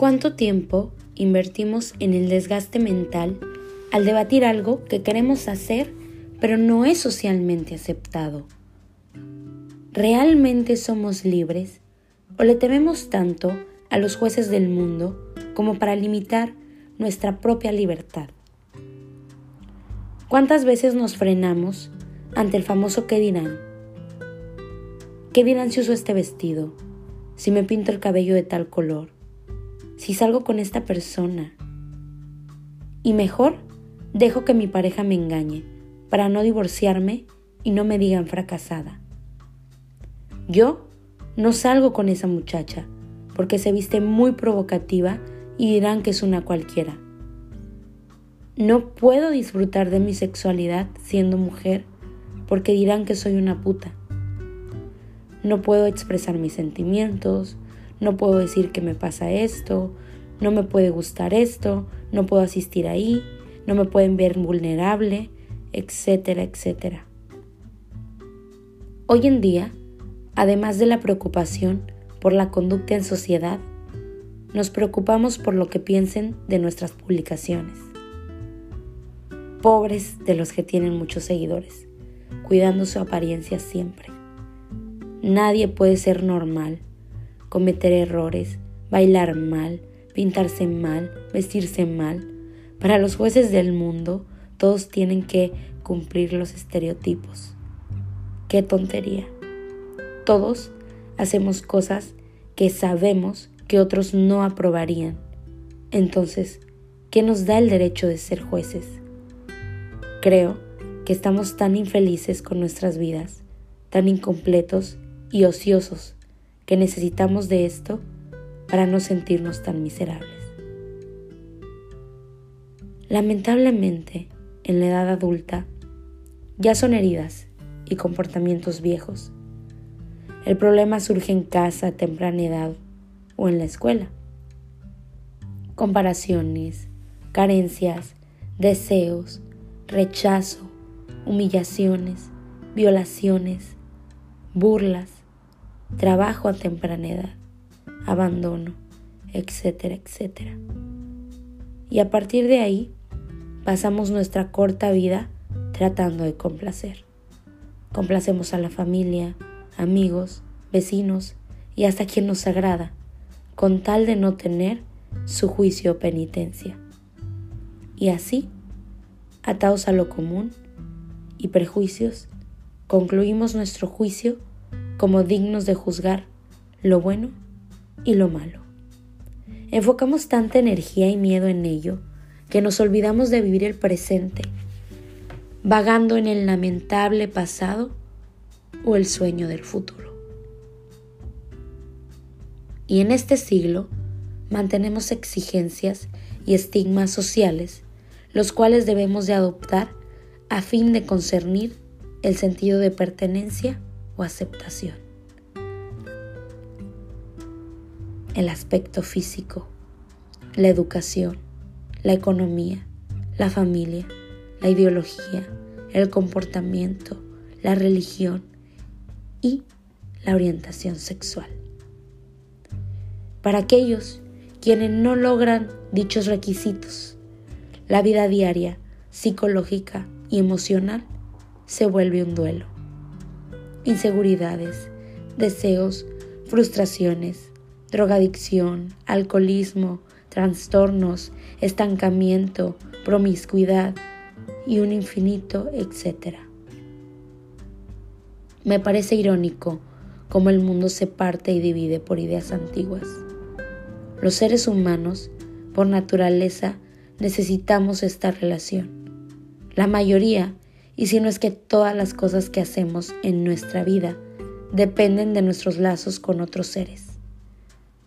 ¿Cuánto tiempo invertimos en el desgaste mental al debatir algo que queremos hacer pero no es socialmente aceptado? ¿Realmente somos libres o le tememos tanto a los jueces del mundo como para limitar nuestra propia libertad? ¿Cuántas veces nos frenamos ante el famoso qué dirán? ¿Qué dirán si uso este vestido? Si me pinto el cabello de tal color? Si salgo con esta persona. Y mejor, dejo que mi pareja me engañe para no divorciarme y no me digan fracasada. Yo no salgo con esa muchacha porque se viste muy provocativa y dirán que es una cualquiera. No puedo disfrutar de mi sexualidad siendo mujer porque dirán que soy una puta. No puedo expresar mis sentimientos, no puedo decir que me pasa esto, no me puede gustar esto, no puedo asistir ahí, no me pueden ver vulnerable, etcétera, etcétera. Hoy en día, además de la preocupación por la conducta en sociedad, nos preocupamos por lo que piensen de nuestras publicaciones. Pobres de los que tienen muchos seguidores, cuidando su apariencia siempre. Nadie puede ser normal cometer errores, bailar mal, pintarse mal, vestirse mal. Para los jueces del mundo, todos tienen que cumplir los estereotipos. Qué tontería. Todos hacemos cosas que sabemos que otros no aprobarían. Entonces, ¿qué nos da el derecho de ser jueces? Creo que estamos tan infelices con nuestras vidas, tan incompletos y ociosos que necesitamos de esto para no sentirnos tan miserables. Lamentablemente, en la edad adulta, ya son heridas y comportamientos viejos. El problema surge en casa temprana edad o en la escuela. Comparaciones, carencias, deseos, rechazo, humillaciones, violaciones, burlas, trabajo a temprana edad, abandono, etcétera, etcétera. Y a partir de ahí pasamos nuestra corta vida tratando de complacer. Complacemos a la familia, amigos, vecinos y hasta quien nos agrada, con tal de no tener su juicio o penitencia. Y así, atados a lo común y prejuicios, concluimos nuestro juicio como dignos de juzgar lo bueno y lo malo. Enfocamos tanta energía y miedo en ello que nos olvidamos de vivir el presente, vagando en el lamentable pasado o el sueño del futuro. Y en este siglo mantenemos exigencias y estigmas sociales, los cuales debemos de adoptar a fin de concernir el sentido de pertenencia aceptación. El aspecto físico, la educación, la economía, la familia, la ideología, el comportamiento, la religión y la orientación sexual. Para aquellos quienes no logran dichos requisitos, la vida diaria, psicológica y emocional se vuelve un duelo inseguridades, deseos, frustraciones, drogadicción, alcoholismo, trastornos, estancamiento, promiscuidad y un infinito etcétera. Me parece irónico cómo el mundo se parte y divide por ideas antiguas. Los seres humanos, por naturaleza, necesitamos esta relación. La mayoría y si no es que todas las cosas que hacemos en nuestra vida dependen de nuestros lazos con otros seres.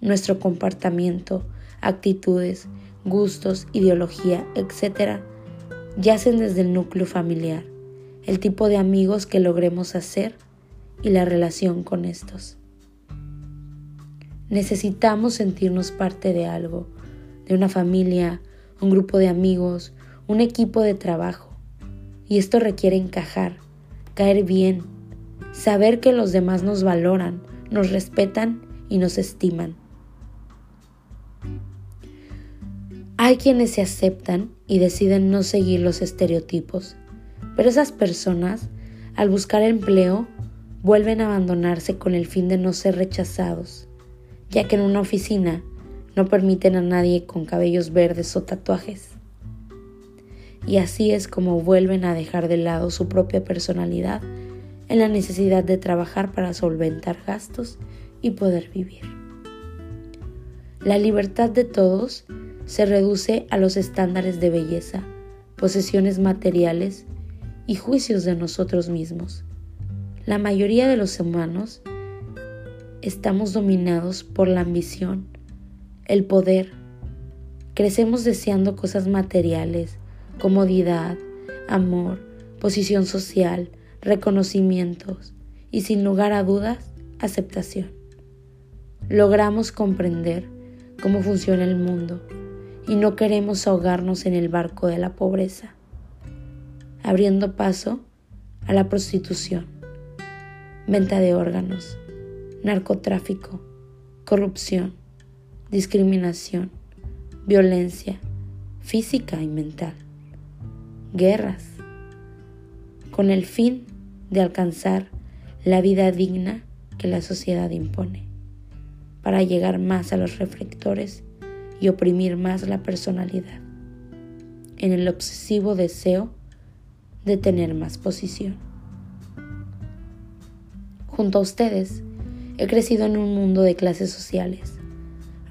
Nuestro comportamiento, actitudes, gustos, ideología, etc., yacen desde el núcleo familiar, el tipo de amigos que logremos hacer y la relación con estos. Necesitamos sentirnos parte de algo, de una familia, un grupo de amigos, un equipo de trabajo y esto requiere encajar, caer bien, saber que los demás nos valoran, nos respetan y nos estiman. Hay quienes se aceptan y deciden no seguir los estereotipos, pero esas personas, al buscar empleo, vuelven a abandonarse con el fin de no ser rechazados, ya que en una oficina no permiten a nadie con cabellos verdes o tatuajes. Y así es como vuelven a dejar de lado su propia personalidad en la necesidad de trabajar para solventar gastos y poder vivir. La libertad de todos se reduce a los estándares de belleza, posesiones materiales y juicios de nosotros mismos. La mayoría de los humanos estamos dominados por la ambición, el poder. Crecemos deseando cosas materiales, comodidad, amor, posición social, reconocimientos y sin lugar a dudas, aceptación. Logramos comprender cómo funciona el mundo y no queremos ahogarnos en el barco de la pobreza, abriendo paso a la prostitución, venta de órganos, narcotráfico, corrupción, discriminación, violencia física y mental, guerras, con el fin de alcanzar la vida digna que la sociedad impone, para llegar más a los reflectores y oprimir más la personalidad, en el obsesivo deseo de tener más posición. Junto a ustedes, he crecido en un mundo de clases sociales,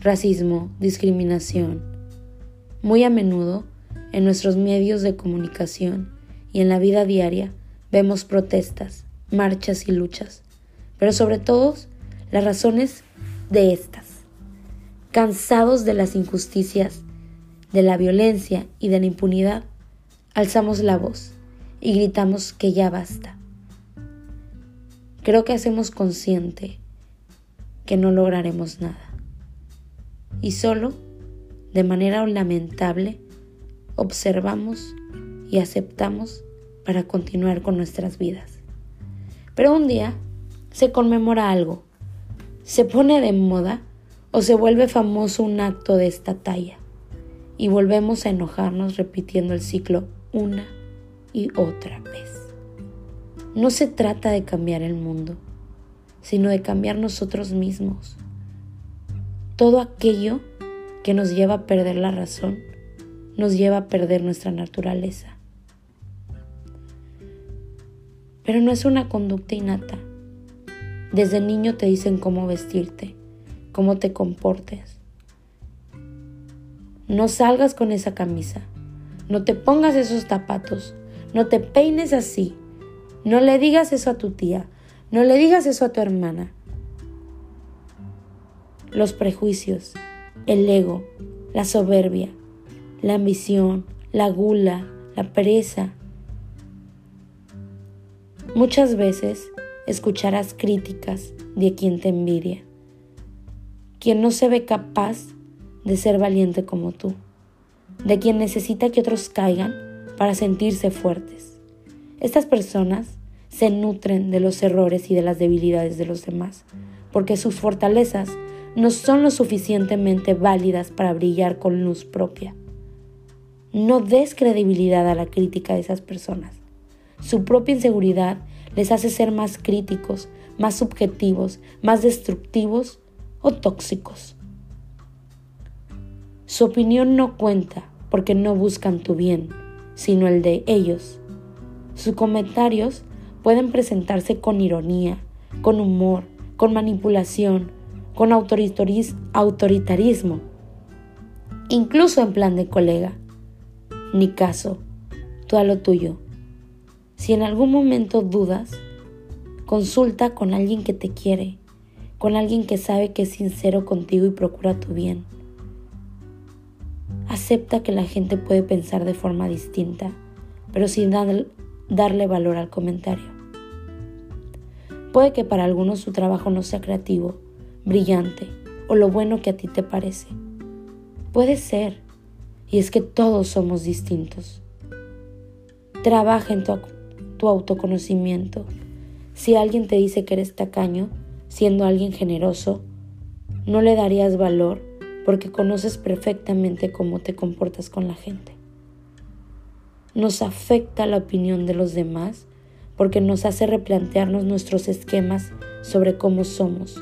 racismo, discriminación. Muy a menudo, en nuestros medios de comunicación y en la vida diaria, vemos protestas, marchas y luchas, pero sobre todo las razones de estas. Cansados de las injusticias, de la violencia y de la impunidad, alzamos la voz y gritamos que ya basta. Creo que hacemos consciente que no lograremos nada. Y solo, de manera lamentable, observamos y aceptamos para continuar con nuestras vidas. Pero un día se conmemora algo, se pone de moda o se vuelve famoso un acto de esta talla y volvemos a enojarnos repitiendo el ciclo una y otra vez. No se trata de cambiar el mundo, sino de cambiar nosotros mismos. Todo aquello que nos lleva a perder la razón nos lleva a perder nuestra naturaleza. Pero no es una conducta innata. Desde niño te dicen cómo vestirte, cómo te comportes. No salgas con esa camisa, no te pongas esos zapatos, no te peines así, no le digas eso a tu tía, no le digas eso a tu hermana. Los prejuicios, el ego, la soberbia, la ambición, la gula, la pereza. Muchas veces escucharás críticas de quien te envidia quien no se ve capaz de ser valiente como tú, de quien necesita que otros caigan para sentirse fuertes. Estas personas se nutren de los errores y de las debilidades de los demás, porque sus fortalezas no son lo suficientemente válidas para brillar con luz propia. No des credibilidad a la crítica de esas personas. Su propia inseguridad les hace ser más críticos, más subjetivos, más destructivos o tóxicos. Su opinión no cuenta porque no buscan tu bien, sino el de ellos. Sus comentarios pueden presentarse con ironía, con humor, con manipulación, con autoritarismo, incluso en plan de colega. Ni caso, tú a lo tuyo. Si en algún momento dudas, consulta con alguien que te quiere, con alguien que sabe que es sincero contigo y procura tu bien. Acepta que la gente puede pensar de forma distinta, pero sin darle valor al comentario. Puede que para algunos su trabajo no sea creativo, brillante o lo bueno que a ti te parece. Puede ser, y es que todos somos distintos. Trabaja en tu, tu autoconocimiento. Si alguien te dice que eres tacaño, siendo alguien generoso, no le darías valor porque conoces perfectamente cómo te comportas con la gente. Nos afecta la opinión de los demás porque nos hace replantearnos nuestros esquemas sobre cómo somos.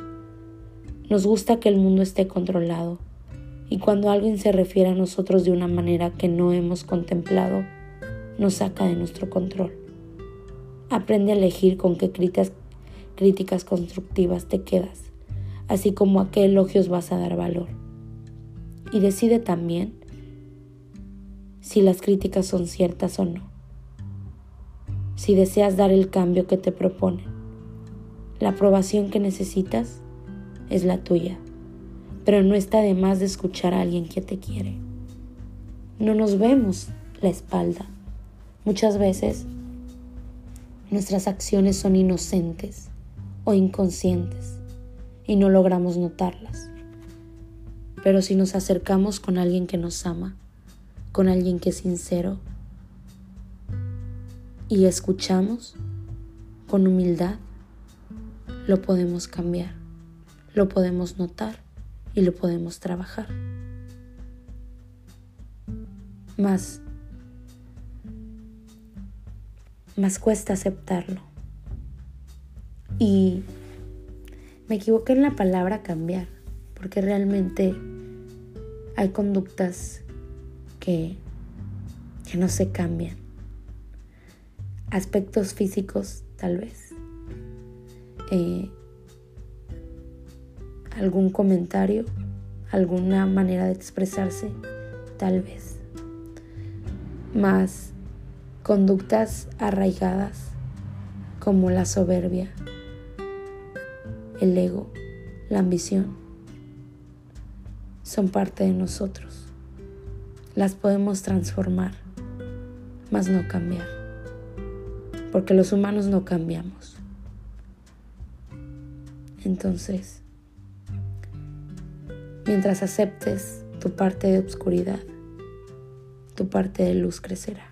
Nos gusta que el mundo esté controlado y cuando alguien se refiere a nosotros de una manera que no hemos contemplado, nos saca de nuestro control. Aprende a elegir con qué críticas, constructivas te quedas, así como a qué elogios vas a dar valor. Y decide también si las críticas son ciertas o no. Si deseas dar el cambio que te proponen. La aprobación que necesitas es la tuya, pero no está de más de escuchar a alguien que te quiere. No nos vemos la espalda. Muchas veces nuestras acciones son inocentes o inconscientes y no logramos notarlas. Pero si nos acercamos con alguien que nos ama, con alguien que es sincero y escuchamos con humildad, lo podemos cambiar, lo podemos notar y lo podemos trabajar. Más, más cuesta aceptarlo. Y me equivoqué en la palabra cambiar, porque realmente hay conductas que, que no se cambian. Aspectos físicos, tal vez. Eh, algún comentario, alguna manera de expresarse, tal vez. Más conductas arraigadas como la soberbia, el ego, la ambición, son parte de nosotros. Las podemos transformar, mas no cambiar, porque los humanos no cambiamos. Entonces, mientras aceptes tu parte de oscuridad, tu parte de luz crecerá.